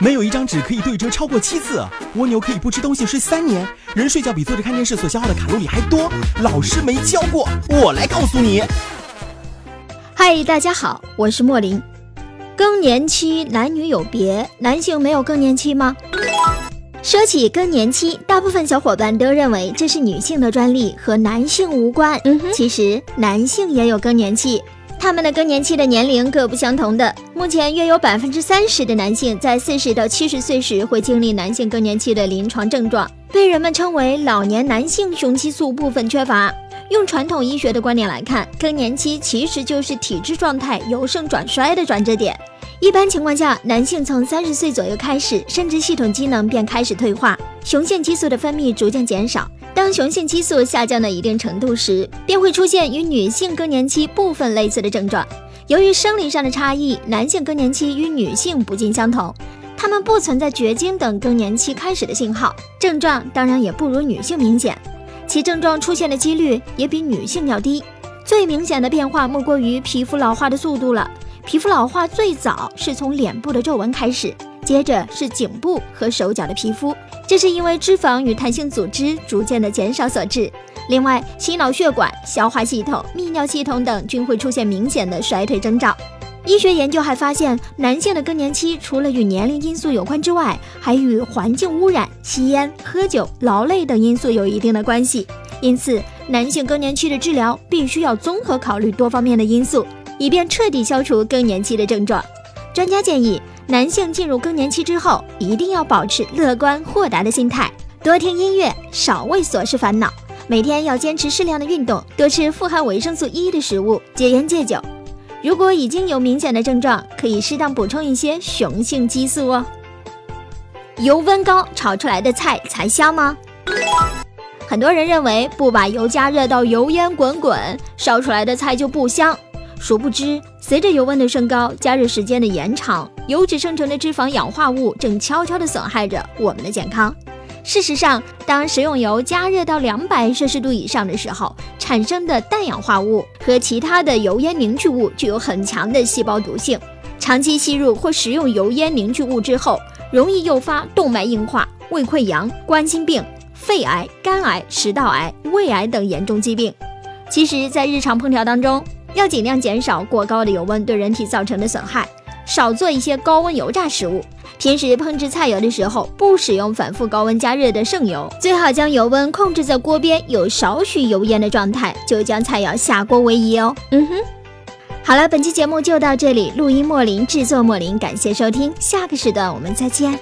没有一张纸可以对折超过七次。蜗牛可以不吃东西睡三年。人睡觉比坐着看电视所消耗的卡路里还多。老师没教过，我来告诉你。嗨，大家好，我是莫林。更年期男女有别，男性没有更年期吗？说起更年期，大部分小伙伴都认为这是女性的专利，和男性无关。嗯哼，其实男性也有更年期。他们的更年期的年龄各不相同的，目前约有百分之三十的男性在四十到七十岁时会经历男性更年期的临床症状，被人们称为老年男性雄激素部分缺乏。用传统医学的观点来看，更年期其实就是体质状态由盛转衰的转折点。一般情况下，男性从三十岁左右开始，生殖系统机能便开始退化，雄性激素的分泌逐渐减少。当雄性激素下降到一定程度时，便会出现与女性更年期部分类似的症状。由于生理上的差异，男性更年期与女性不尽相同，他们不存在绝经等更年期开始的信号，症状当然也不如女性明显，其症状出现的几率也比女性要低。最明显的变化莫过于皮肤老化的速度了。皮肤老化最早是从脸部的皱纹开始。接着是颈部和手脚的皮肤，这是因为脂肪与弹性组织逐渐的减少所致。另外，心脑血管、消化系统、泌尿系统等均会出现明显的衰退征兆。医学研究还发现，男性的更年期除了与年龄因素有关之外，还与环境污染、吸烟、喝酒、劳累等因素有一定的关系。因此，男性更年期的治疗必须要综合考虑多方面的因素，以便彻底消除更年期的症状。专家建议。男性进入更年期之后，一定要保持乐观豁达的心态，多听音乐，少为琐事烦恼。每天要坚持适量的运动，多吃富含维生素 E 的食物，戒烟戒酒。如果已经有明显的症状，可以适当补充一些雄性激素哦。油温高炒出来的菜才香吗？很多人认为不把油加热到油烟滚滚，烧出来的菜就不香。殊不知，随着油温的升高，加热时间的延长，油脂生成的脂肪氧化物正悄悄地损害着我们的健康。事实上，当食用油加热到两百摄氏度以上的时候，产生的氮氧化物和其他的油烟凝聚物具有很强的细胞毒性。长期吸入或食用油烟凝聚物之后，容易诱发动脉硬化、胃溃疡、冠心病、肺癌、肝癌、食道癌、胃癌等严重疾病。其实，在日常烹调当中，要尽量减少过高的油温对人体造成的损害，少做一些高温油炸食物。平时烹制菜肴的时候，不使用反复高温加热的剩油，最好将油温控制在锅边有少许油烟的状态，就将菜肴下锅为宜哦。嗯哼，好了，本期节目就到这里，录音莫林，制作莫林，感谢收听，下个时段我们再见。